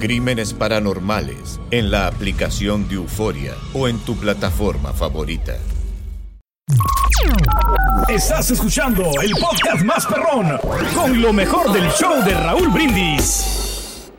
Crímenes Paranormales en la aplicación de Euforia o en tu plataforma favorita. Estás escuchando el podcast más perrón con lo mejor del show de Raúl Brindis.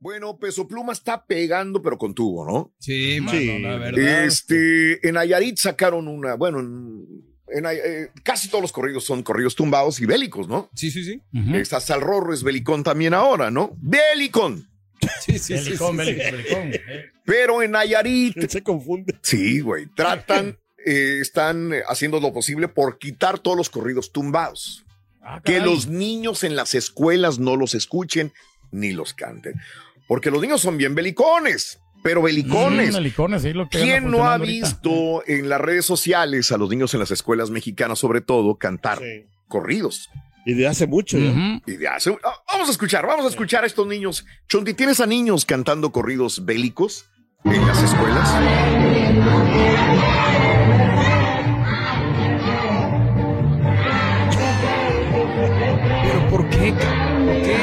Bueno, Peso Pluma está pegando, pero con tubo, ¿no? Sí, mano, la verdad. Este, en Nayarit sacaron una, bueno, en, en Nay- eh, casi todos los corridos son corridos tumbados y bélicos, ¿no? Sí, sí, sí. Está Salrorro, es belicón también ahora, ¿no? ¡Belicón! Sí, sí, sí, Belicón, sí, belicón, sí. belicón. Eh, Pero en Nayarit, Se confunde. sí, güey, tratan, eh, están eh, haciendo lo posible por quitar todos los corridos tumbados. ah, que los niños en las escuelas no los escuchen ni los canten. Porque los niños son bien belicones, pero belicones. Mm, belicones, sí, lo que ¿Quién no ha ahorita. visto en las redes sociales a los niños en las escuelas mexicanas, sobre todo, cantar Sí. corridos? Y de hace mucho. ya. Y de hace- ah, vamos a escuchar, vamos a escuchar a estos niños. Chonti, ¿tienes a niños cantando corridos bélicos en las escuelas? Pero ¿por qué? ¿Por qué?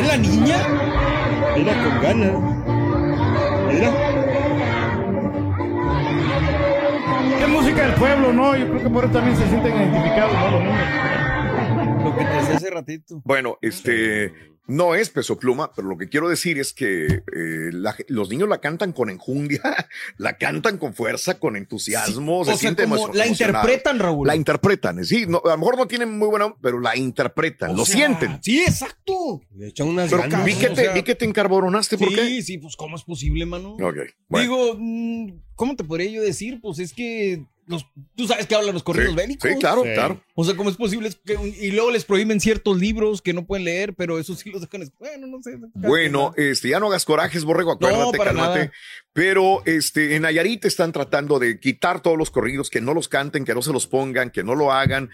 ¿Es la niña? Mira con ganas. Mira. Pueblo, ¿no? Yo creo que por eso también se sienten identificados, ¿no? Los niños. Lo que te decía hace ratito. Bueno, este no es peso pluma, pero lo que quiero decir es que eh, la- los niños la cantan con enjundia, la cantan con fuerza, con entusiasmo. se o sea, sienten como la interpretan, Raúl. La interpretan, sí, no, a lo mejor no tienen muy buena, pero la interpretan, O lo sea, sienten. Sí, exacto. Le echan unas Pero ganas. vi que, o te, sea- vi que te encarbonaste, ¿por sí, qué? sí, pues ¿cómo es posible, mano? Ok, bueno. Digo, ¿cómo te podría yo decir? Pues es que los, tú sabes que hablan los corridos sí, bélicos. sí, claro, Sí. claro. O sea, ¿cómo es posible? Que un- y luego les prohíben ciertos libros que no pueden leer, pero eso sí los dejan. Bueno, no sé. Bueno, este, ya no hagas corajes, borrego, acuérdate, para cálmate. nada. Pero este, en Nayarit están tratando de quitar todos los corridos, que no los canten, que no se los pongan, que no lo hagan,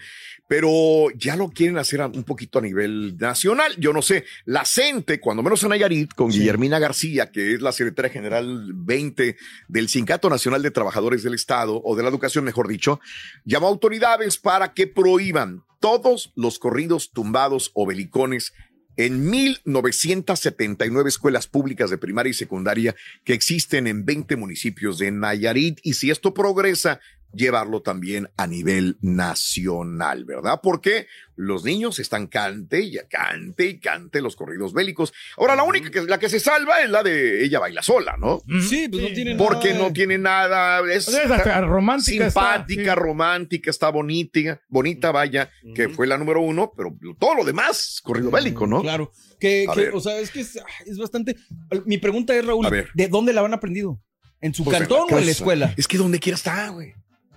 pero ya lo quieren hacer un poquito a nivel nacional. Yo no sé, la CENTE, cuando menos en Nayarit, con Guillermina García, que es la secretaria general 20 del Sindicato Nacional de Trabajadores del Estado, o de la Educación, mejor dicho, llamó a autoridades para que prohíban todos los corridos tumbados o belicones en 1979 escuelas públicas de primaria y secundaria que existen en 20 municipios de Nayarit y si esto progresa, llevarlo también a nivel nacional, ¿verdad? Porque los niños están cante y cante y cante los corridos bélicos. Ahora, la única que, la que se salva es la de ella baila sola, ¿no? Sí, pues no tienen Porque nada no tiene nada, es hasta romántica está, simpática, sí. romántica, está bonita, bonita, vaya, que fue la número uno, pero todo lo demás, corrido bélico, ¿no? Claro. Que, o sea, es que es, es bastante. Mi pregunta es, Raúl. ¿de dónde la han aprendido? ¿En su Pues en cantón o en la escuela? Es que donde quiera está, güey.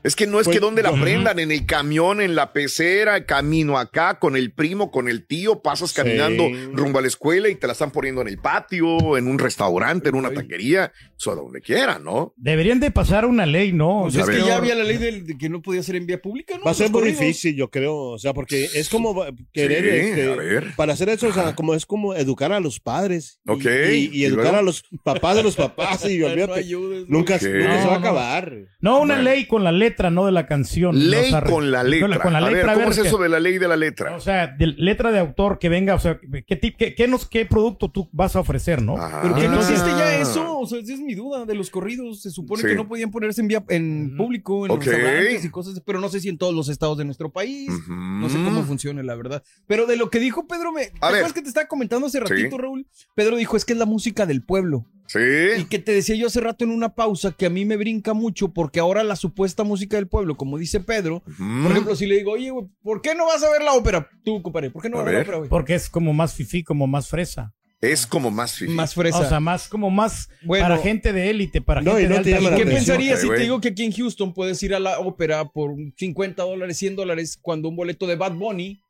Es que no es Pues, que donde la yo- aprendan, en el camión, en la pecera, camino acá, con el primo, con el tío, pasas Sí. caminando rumbo a la escuela y te la están poniendo en el patio, en un restaurante, en una taquería, o sea, donde quiera, ¿no? Deberían de pasar una ley, ¿no? Pues a es que ya había la ley del- de, que no podía ser en vía pública, ¿no? Va a ser muy difícil, yo creo. O sea, porque es como va- querer. Sí, este, a ver. Para hacer eso, o sea, como es como educar a los padres. y- Ok, Y, y ¿y educar a los papás de los papás. Y No olvídate. ayudes, Nunca, nunca se va a No, no. acabar. No, una Bueno. ley con la letra letra, no de la canción. Ley con la letra. Con la a ver, a ¿cómo ver es que- eso de la ley de la letra? O sea, de letra de autor que venga, o sea, ¿qué, tip- qué, qué nos, qué producto tú vas a ofrecer, no? Pero que no Ah. existe ya eso, o sea, esa es mi duda de los corridos. Se supone Sí. que no podían ponerse en, vía, en público, en Ok. los restaurantes y cosas, pero no sé si en todos los estados de nuestro país. No sé cómo funciona, la verdad. Pero de lo que dijo Pedro, me, ¿te A ver. acuerdas que te estaba comentando hace Sí. ratito, Raúl? Pedro dijo, es que es la música del pueblo. Sí. Y que te decía yo hace rato en una pausa que a mí me brinca mucho porque ahora la supuesta música del pueblo, como dice Pedro, por ejemplo, si le digo, oye, güey, ¿por qué no vas a ver la ópera? Tú, compadre, ¿por qué no A vas a ver la ópera, güey? Porque es como más fifí, como más fresa. Es como más fifi. Más fresa. O sea, más como más Bueno. para gente de élite, para No, gente y no de te alta llama la ¿Qué pensarías si te digo que aquí en Houston puedes ir a la ópera por 50 dólares, 100 dólares, cuando un boleto de Bad Bunny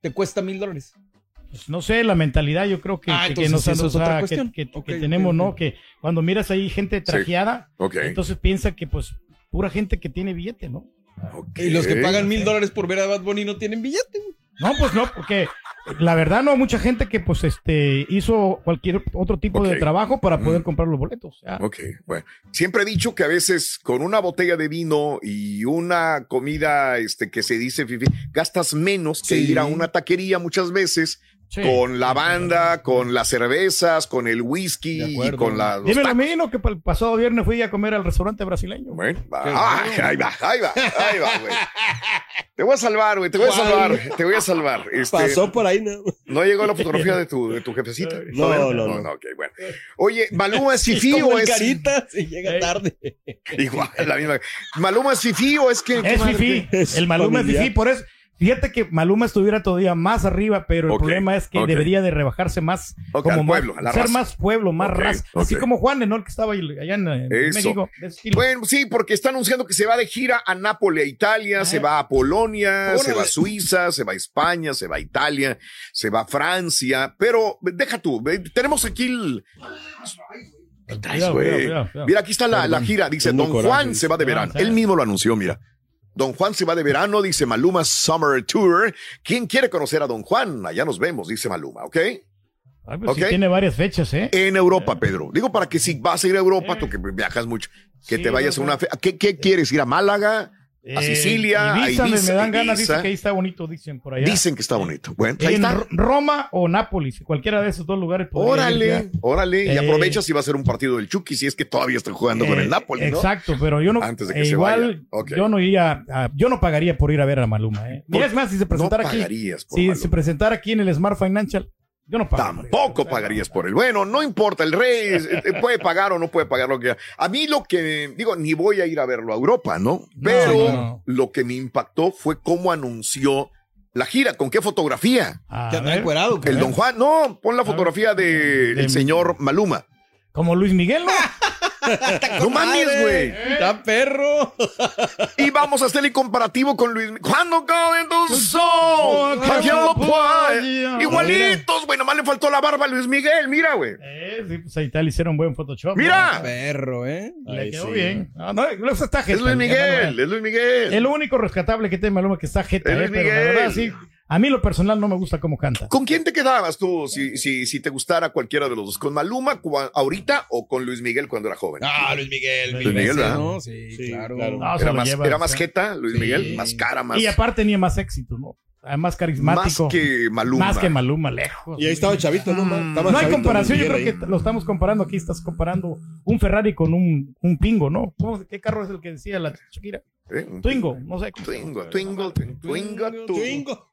te cuesta mil dólares? Pues, no sé, la mentalidad yo creo que, Ah, que- que nos- eso o es sea, otra que- cuestión. que, que Ok, tenemos, ¿no? Que cuando miras ahí gente trajeada, entonces piensa que pues pura gente que tiene billete, ¿no? Y los que pagan mil dólares por ver a Bad Bunny no tienen billete. No, pues no, porque la verdad no, mucha gente que pues este hizo cualquier otro tipo de trabajo para poder Mm. comprar los boletos. Ya. Ok, bueno. Siempre he dicho que a veces con una botella de vino y una comida este, que se dice fifi, gastas menos que Sí. ir a una taquería muchas veces Sí. con la banda, con las cervezas, con el whisky y con la. los Dime lo tacos. mismo que el pasado viernes fui a comer al restaurante brasileño. Bueno, va. Ah, ahí va, ahí va, ahí va, güey. Te voy a salvar, güey, te voy a salvar, te voy a salvar. Este, Pasó por ahí, ¿no? No llegó la fotografía de tu, de tu jefecita. No, Todavía no, no. ok, bueno. Oye, Maluma es fifí Como o el es. carita, se llega tarde. Igual, la misma. Maluma es fifí o es que. Es fifí. Es El Maluma es fifí. Por eso, fíjate que Maluma estuviera todavía más arriba, pero el problema es que debería de rebajarse más. Como más- pueblo, a la ser raza. más pueblo, más raza. Así como Juan, ¿no? El que estaba allá en, en. México. Bueno, sí, porque está anunciando que se va de gira a Nápoles, a Italia, se va a Polonia, Órale. se va a Suiza, se va a España, se va a Italia, se va a Francia, pero deja tú, tenemos aquí el... ¿Qué traes, cuidado, cuidado, cuidado. Mira, aquí está la, la gira, dice Don Juan se va de Ah, verano. Él mismo lo anunció, mira. Don Juan se va de verano, dice Maluma Summer Tour. ¿Quién quiere conocer a Don Juan? Allá nos vemos, dice Maluma, ¿ok? Ay, pues sí ok. tiene varias fechas, ¿eh? En Europa, Pedro. Digo, para que si vas a ir a Europa, tú que viajas mucho, que Sí, te vayas a una fe ¿Qué, qué quieres? ¿Ir a Málaga? ¿A Eh, Sicilia? ¿A Ibiza, me- Ibiza? me dan ganas, Ibiza? dicen que ahí está bonito, dicen por allá. Dicen que está bonito. Bueno, pues ahí en está. Roma o Nápoles, cualquiera de esos dos lugares. Órale, órale. Y Eh, aprovecha si va a ser un partido del Chucky, si es que todavía está jugando con Eh, el Napoli, ¿no? Exacto, pero yo no. Antes de que eh, se igual, vaya. Ok. yo no iría. a- yo no pagaría por ir a ver a Maluma, ¿eh? Mira, es más, si se presentara no aquí. Si Maluma. se presentara aquí en el Smart Financial, yo no pago. Tampoco pagarías por él. Bueno, no importa, el rey es- eh, puede pagar o no puede pagar lo que A mí lo que, digo, ni voy a ir a verlo a Europa, ¿no? Pero no. lo que me impactó fue cómo anunció la gira, con qué fotografía. A Que anda ver, encuerado, El Don Juan, no, pon la fotografía de, De- el señor Maluma. Como Luis Miguel, ¿no? No mames, güey. Está perro. Y vamos a hacer el comparativo con Luis. Cuando cae tu sol. Igualitos, güey. Nomás le faltó la barba a Luis Miguel. Mira, güey. Eh, sí, pues ahí tal hicieron buen Photoshop. Mira. Está perro, ¿eh? Le Ay, quedó sí. bien. No, no, está Es jeta, Luis el Miguel. Es Luis Miguel. Es lo único rescatable que tiene Maluma que está jeta, Es eh, Luis pero la Miguel. verdad sí. A mí lo personal no me gusta cómo canta. ¿Con quién te quedabas tú si, si, si te gustara cualquiera de los dos? ¿Con Maluma cua- ahorita o con Luis Miguel cuando era joven? Ah, Luis Miguel. Luis Miguel. ¿no? Sí, Sí, claro. claro. No, se era, lo más, lleva, era o más jeta, Luis Sí. Miguel, más cara, más, Y aparte tenía más éxito, ¿no? Ah, Más carismático. más que Maluma. Más que Maluma, lejos. Y ahí estaba el chavito, ¿no? Mm. Estaba No hay chavito comparación, yo creo que lo estamos comparando aquí, estás comparando un Ferrari con un, un Pingo, ¿no? ¿Cómo- ¿Qué carro es el que decía la Shakira? ¿Eh? Twingo, no sé. Twingo, Twingo, Twingo, Twingo, Twingo.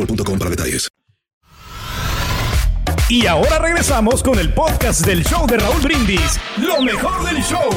boostmobile.com para detalles. Y ahora regresamos con el podcast del show de Raúl Brindis. Lo mejor del show.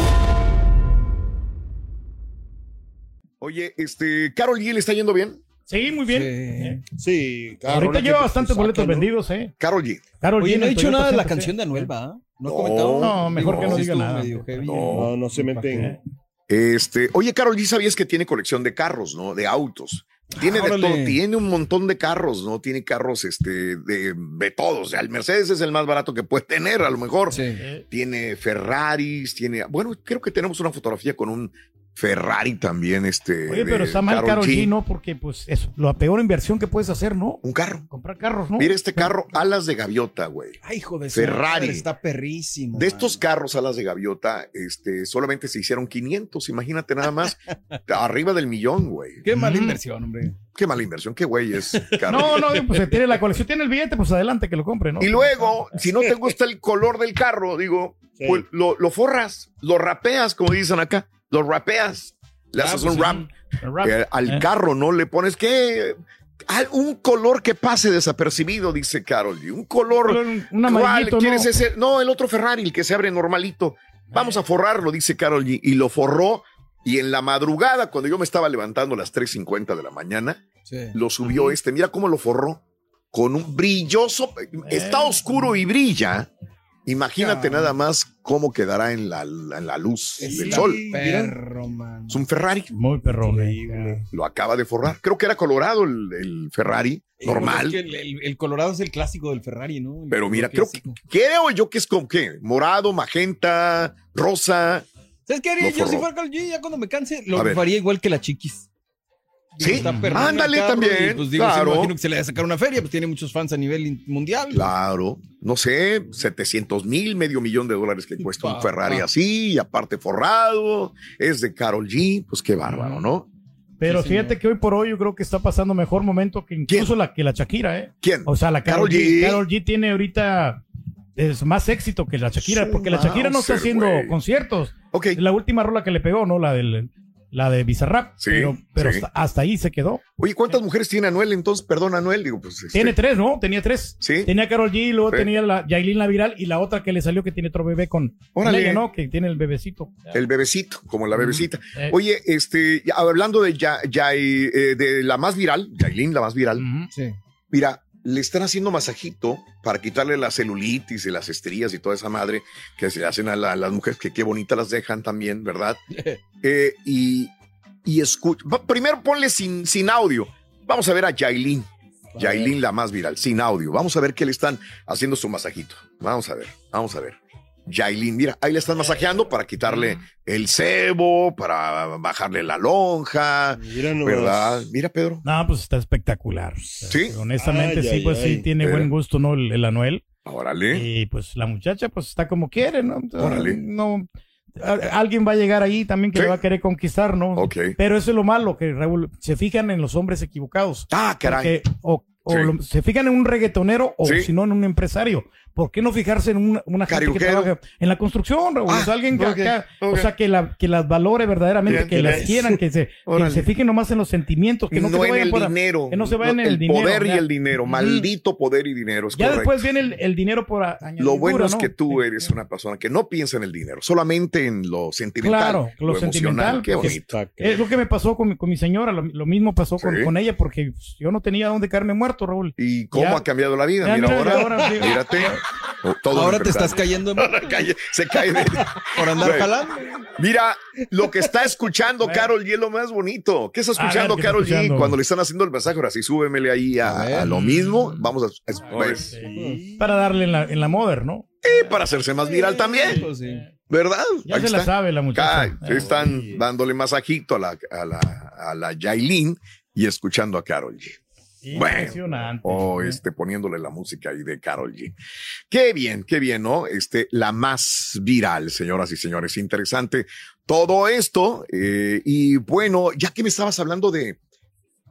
Oye, este, Carol G le está yendo bien. Sí, muy bien. Sí. Sí, cada Ahorita lleva te bastantes boletos ¿no? vendidos, ¿eh? Carol G. Carol Oye, G no he dicho nada de la canción de Anuel, ¿va? No, No, ha comentado. no, mejor que no diga nada. medio heavy. No, no se meten. Este, oye, Carol G, ¿sabías que tiene colección de carros, no? De autos. Tiene de todo, tiene un montón de carros, ¿no? Tiene carros, este, de, de todos. O sea, el Mercedes es el más barato que puede tener, a lo mejor. Sí. Tiene Ferraris, tiene, bueno, creo que tenemos una fotografía con un Ferrari también, este. Oye, pero está mal Carol G, ¿no? Porque, pues, es la peor inversión que puedes hacer, ¿no? Un carro. Comprar carros, ¿no? Mira este carro, alas de gaviota, güey. Ay, hijo de Ferrari. madre, Está perrísimo. De man. estos carros alas de gaviota, este, solamente se hicieron 500, imagínate nada más, arriba del millón, güey. Qué mala Mm. inversión, hombre. Qué mala inversión, qué güey es. No, no, pues si tiene la colección, tiene el billete, pues adelante que lo compre, ¿no? Y luego, si no te gusta el color del carro, digo, Sí. pues lo, lo forras, lo rapeas, como dicen acá, lo rapeas, le Ah, haces pues un rap, eh, al Eh. carro, ¿no? Le pones que un color que pase desapercibido, dice Carol G. Un color. Un- ¿Cuál amarillito, quieres ¿no? ese? No, el otro Ferrari, el que se abre normalito. Vamos a forrarlo, dice Carol G. Y lo forró. Y en la madrugada, cuando yo me estaba levantando a las 3.50 de la mañana, Sí. lo subió este. Mira cómo lo forró. Con un brilloso. Está oscuro y brilla. Imagínate nada más cómo quedará en la, en la luz del Está sol. Perro, man. Es un Ferrari. Muy perrón. eh. Increíble. Lo acaba de forrar. Creo que era colorado el, el Ferrari. Eh, Normal. es que el, el- el Colorado es el clásico del Ferrari, ¿no? El Pero mira, creo que, creo yo que es como que morado, magenta, rosa. ¿Sabes qué haría yo si fuera Carl G? Ya cuando me canse, lo A ver. haría igual que la chiquis. Sí, ándale también, y, pues digo, claro. imagino que se le va a sacar una feria, pues tiene muchos fans a nivel mundial. Claro, no sé, 700 mil, medio millón de dólares que cuesta un Ferrari pa. así, y aparte forrado, es de Carol G, pues qué bárbaro, ¿no? Pero Sí, fíjate señor. que hoy por hoy yo creo que está pasando mejor momento que incluso la que la Shakira, ¿eh? ¿Quién? O sea, la Carol G. Carol G tiene ahorita es más éxito que la Shakira, Su porque la Shakira no está haciendo conciertos. Ok, La última rola que le pegó, ¿no? La del la de Bizarrap. Sí, pero pero sí. hasta, hasta ahí se quedó. oye, ¿cuántas mujeres tiene Anuel entonces? Perdón, Anuel, digo, pues. este, Tiene tres, ¿no? Tenía tres. Sí. Tenía Carol G, luego Sí. tenía la Yailin la viral y la otra que le salió que tiene otro bebé con, Órale. ella, ¿no? Que tiene el bebecito. El bebecito, como la bebecita. Eh, Oye, este, hablando de, ya, ya, eh, de la más viral, Yailin, la más viral. Sí. Mira, le están haciendo masajito para quitarle la celulitis y las estrías y toda esa madre que se hacen a, la- a las mujeres, que qué bonitas las dejan también, ¿verdad? Eh, y y escucha. Primero ponle sin, sin audio. Vamos a ver a Yailin. Yailin, la más viral, sin audio. Vamos a ver qué le están haciendo su masajito. Vamos a ver, vamos a ver. Yailin, mira, ahí le están masajeando para quitarle el cebo, para bajarle la lonja, Mira nomás. ¿verdad? Mira, Pedro. No, pues está espectacular. Sí. Honestamente, Ay, sí, ay, pues sí tiene buen gusto, ¿no? El, el Anuel. Órale. Y pues la muchacha, pues está como quiere, ¿no? Órale. No. Alguien va a llegar ahí también que Sí. le va a querer conquistar, ¿no? Ok. Pero eso es lo malo, que Raúl, se fijan en los hombres equivocados. Ah, caray. Porque o o Sí. lo- se fijan en un reggaetonero o Sí. si no en un empresario. ¿Por qué no fijarse en una, una gente que trabaja en la construcción, Raúl? Ah, O sea, alguien que acá- o sea, que, la, que las valore verdaderamente, Bien, que las quieran, que se, que se fijen nomás en los sentimientos, que no, no se en vayan el por- dinero. que no se vayan No, en el, dinero. poder y el dinero. Maldito poder y dinero. Es Ya correcto. después viene el, el dinero por a- añadidura, Lo bueno es ¿no? que tú Sí. eres una persona que no piensa en el dinero, solamente en lo sentimental. Claro, lo emocional. sentimental, Qué bonito. Es lo que me pasó con mi, con mi señora, lo, lo mismo pasó con, Sí. con ella, porque yo no tenía dónde caerme muerto, Raúl. ¿Y cómo Ya- ha cambiado la vida? Mira, ahora, mírate. Todo Ahora te estás cayendo en- Ahora cae- se cae de... por andar Güey. jalando. Mira, lo que está escuchando Bueno. Carol G es lo más bonito. ¿Qué está A ver, escuchando ¿qué está Carol G escuchando? cuando le están haciendo el mensaje? Ahora sí, súbemele ahí a, A lo mismo. Vamos a, a- sí. Para darle en la, en la moder, ¿no? eh, para hacerse más viral también, Pues sí. ¿verdad? Ya Ahí se la sabe la muchacha. Ay, están dándole masajito a la, a la, a la Yailin y escuchando a Carol G. Bueno, Impresionante. o este, poniéndole la música ahí de Carol G. Qué bien, qué bien, ¿no? Este, la más viral, señoras y señores. Interesante todo esto. eh, y bueno, ya que me estabas hablando de,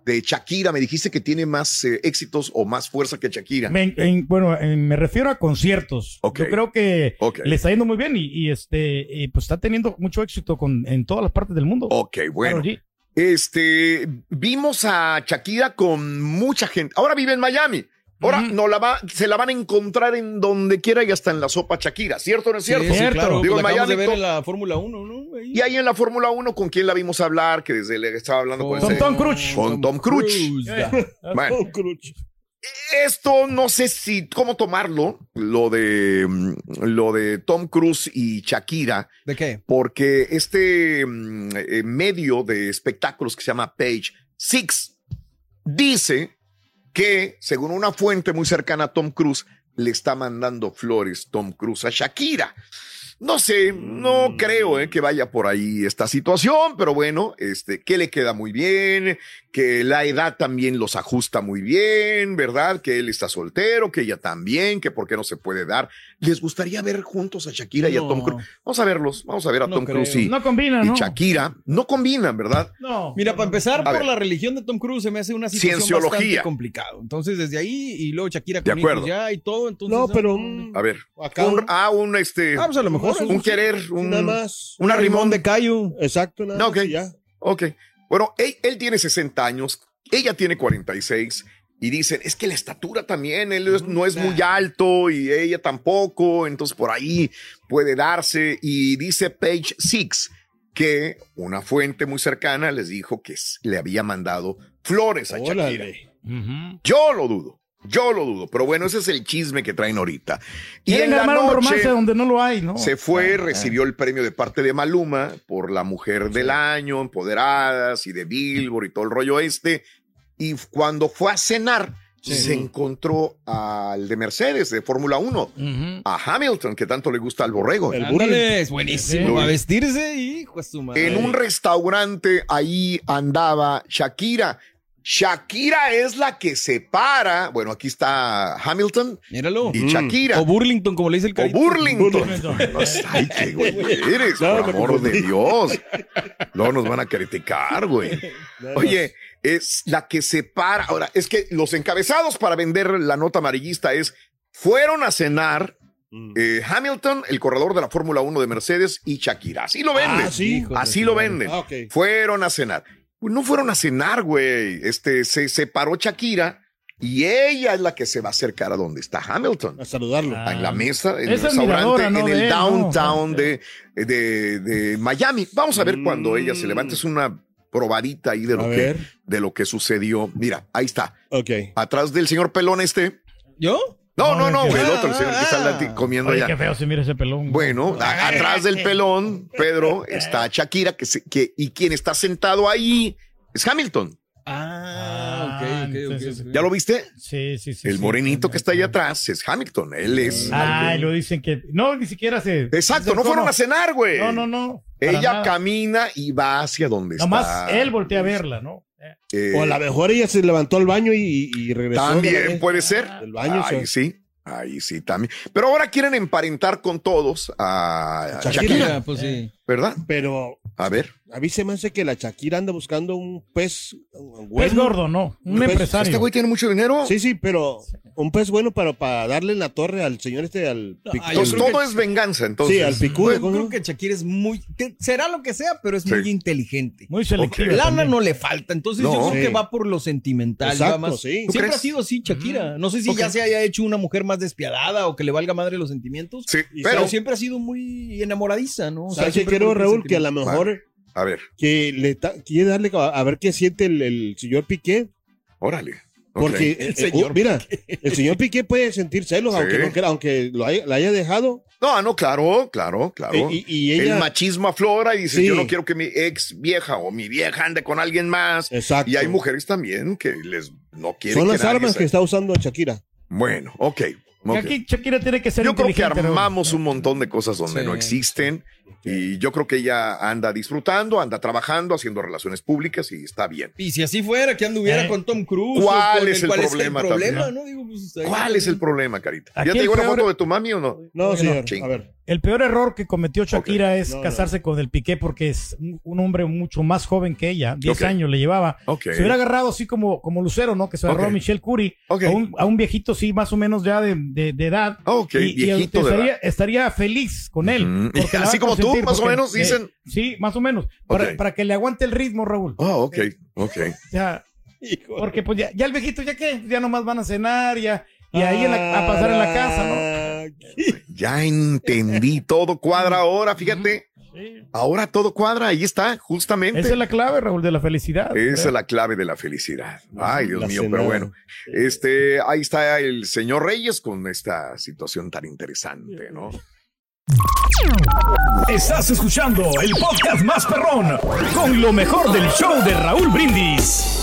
de Shakira, me dijiste que tiene más eh, éxitos o más fuerza que Shakira. Me- en- bueno, en- me refiero a conciertos. Yo creo que Ok. le está yendo muy bien y, y, este y, pues está teniendo mucho éxito con, en todas las partes del mundo. Ok, bueno. Este, vimos a Shakira con mucha gente. Ahora vive en Miami. Ahora no la va, se la van a encontrar en donde quiera y hasta en la sopa Shakira. ¿Cierto o no es cierto? Sí, Cierto. claro. Digo, en acabamos de Miami ver en la Fórmula 1, ¿no? Ahí Y ahí en la Fórmula 1, ¿con quién la vimos hablar? Que desde le estaba hablando con, Con ese- Tom Cruise. Con Tom Cruise. Bueno. Tom Cruise. Esto no sé si cómo tomarlo, lo de mm, lo de Tom Cruise y Shakira, ¿De qué? porque este mm, eh, medio de espectáculos que se llama Page Six dice que, según una fuente muy cercana a Tom Cruise, le está mandando flores Tom Cruise a Shakira. No sé, no creo eh, que vaya por ahí esta situación, pero bueno, este, que le queda muy bien, que la edad también los ajusta muy bien, ¿verdad? Que él está soltero, que ella también, que por qué no se puede dar. ¿Les gustaría ver juntos a Shakira y a. Tom Cruise? Vamos a verlos, vamos a ver a No Tom. Cruise y, No combina, y. Shakira. No combinan, ¿verdad? No. Mira, para empezar, A por ver. la religión de Tom Cruise se me hace una situación Cienciología. bastante complicado. Entonces, desde ahí y luego Shakira De con hijos acuerdo. ya y todo, entonces... No, pero A ver. acá Un, un- ah, un este. Ah, pues a lo mejor un querer, un, nada más. un arrimón de Cayo. Exacto, nada No, más ok. y ya. Ok. Bueno, él, él tiene 60 años, ella tiene 46 y dicen, es que la estatura también, él es- no es muy alto y ella tampoco, entonces por ahí puede darse. Y dice Page Six que una fuente muy cercana les dijo que le había mandado flores a Shakira. Yo lo dudo. Yo lo dudo, pero bueno, ese es el chisme que traen ahorita. Y en la armar un romance noche donde no lo hay, ¿no? se fue, recibió el premio de parte de Maluma por la mujer del año, empoderadas y de Billboard y todo el rollo este. Y cuando fue a cenar, se encontró al de Mercedes, de Fórmula 1, Ujú. a Hamilton, que tanto le gusta al borrego. El es buenísimo. A vestirse y hijo de su madre. En un restaurante ahí andaba Shakira. Shakira es la que separa, bueno, aquí está Hamilton Míralo. y Shakira. O Burlington, como le dice el O carito. Burlington. Burlington. Ay, qué güey eres, No, por amor de. Dios. Luego nos van a criticar, güey. Oye, es la que separa. Ahora, es que los encabezados para vender la nota amarillista es, fueron a cenar Mm. eh, Hamilton, el corredor de la Fórmula 1 de Mercedes, y Shakira. Así lo venden. Ah, sí. Así lo venden. Ah. Fueron a cenar. Pues no fueron a cenar, güey. Este, se separó Shakira y ella es la que se va a acercar a donde está Hamilton. A saludarlo. Ah. en la mesa, en Es el restaurante, en el downtown de, de, de Miami. Vamos a ver Mm. cuando ella se levante. Es una probadita ahí de A lo, que, ver. de lo que sucedió. Mira, ahí está. Ok. Atrás del señor pelón este. ¿Yo? No, No, no, no, el otro, el señor que está comiendo Oye, allá. qué feo se mira ese pelón. Bueno, a- atrás del pelón, Pedro, está Shakira, que, se- que, y quien está sentado ahí es Hamilton. Ah, ¿Ya lo viste? Sí, sí, sí. El sí. morenito que está ahí atrás es Hamilton. Él es. Ay, lo dicen que. No, ni siquiera se. Exacto, se- no fueron a cenar, güey. No, no, no. Ella nada. camina y va hacia donde Nomás está. él voltea a verla, ¿no? Eh, O a lo mejor ella se levantó al baño y, y regresó. También puede ser. Del baño. Ahí sí, ahí sí también. Pero ahora quieren emparentar con todos a Shakira. Shakira, Shakira, pues sí. ¿Verdad? Pero A ver. a mí se me hace que la Shakira anda buscando un pez un Pez bueno. gordo, ¿no? Un empresario. Este güey tiene mucho dinero. Sí, sí, pero un pez bueno para, para darle en la torre al señor este, al picudo. Entonces yo todo que- es venganza, entonces. Sí, al picudo. ¿cómo creo que Shakira es muy. será lo que sea, pero es Sí. muy inteligente. Muy selectivo. Ok. Lana no le falta, entonces No. yo creo Sí. que va por lo sentimental. Exacto, va más- sí. ¿Tú Siempre crees? ha sido así, Shakira. No sé si ya se haya hecho una mujer más despiadada o que le valga madre los sentimientos. Sí, Y pero, Pero siempre ha sido muy enamoradiza, ¿no? O sea, ¿Sabes qué siempre quiero, creo Raúl? Que a lo mejor a ver, que le quiere darle a ver qué siente el, el señor Piqué. órale. Porque, eh, eh, señor uh, mira, el señor Piqué puede sentir celos, Sí. aunque no quiera, aunque lo haya, la haya dejado. No, no, claro, claro, claro. Eh, y, y ella. El machismo aflora y dice, Sí. yo no quiero que mi ex vieja o mi vieja ande con alguien más. Exacto. Y hay mujeres también que les no quieren Son las armas que está usando Shakira. Bueno, ok. Y ok. Aquí Shakira tiene que ser Yo creo que armamos un montón de cosas donde Sí. no existen y yo creo que ella anda disfrutando, anda trabajando, haciendo relaciones públicas y está bien. Y si así fuera, que anduviera Eh. con Tom Cruise. ¿Cuál o con es el ¿cuál problema problema, también? ¿no? Digo, pues, ¿Cuál es el problema, Carita? ¿Ya te llegó la peor- foto de tu mami o no? No, señor. no, a ver. El peor error que cometió Shakira es No, no. casarse con el Piqué porque es un hombre mucho más joven que ella. 10 Ok. años le llevaba. Ok. Se hubiera agarrado así como, como Lucero, ¿no? Que se agarró a Michelle Curry. Ok. A, un, a un viejito, sí, más o menos ya de, de- de edad. Ok, y, y viejito de estaría, edad. estaría feliz con él. Así como tú, más o menos, eh, dicen. sí, más o menos. Para, que le aguante el ritmo, Raúl. Oh, ok, ok. O sea, porque pues ya, ya el viejito, ya qué, ya nomás van a cenar, ya, y ahí en la- a pasar en la casa, ¿no? Ah, Ya entendí todo, cuadra ahora, fíjate. Ahora todo cuadra, ahí está, justamente. Esa es la clave, Raúl, de la felicidad. Esa es la clave de la felicidad. Ay, Dios La mío, cena. pero bueno. Este, ahí está el señor Reyes con esta situación tan interesante, ¿no? Estás escuchando el podcast más perrón con lo mejor del show de Raúl Brindis.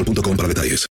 boostmobile.com para detalles.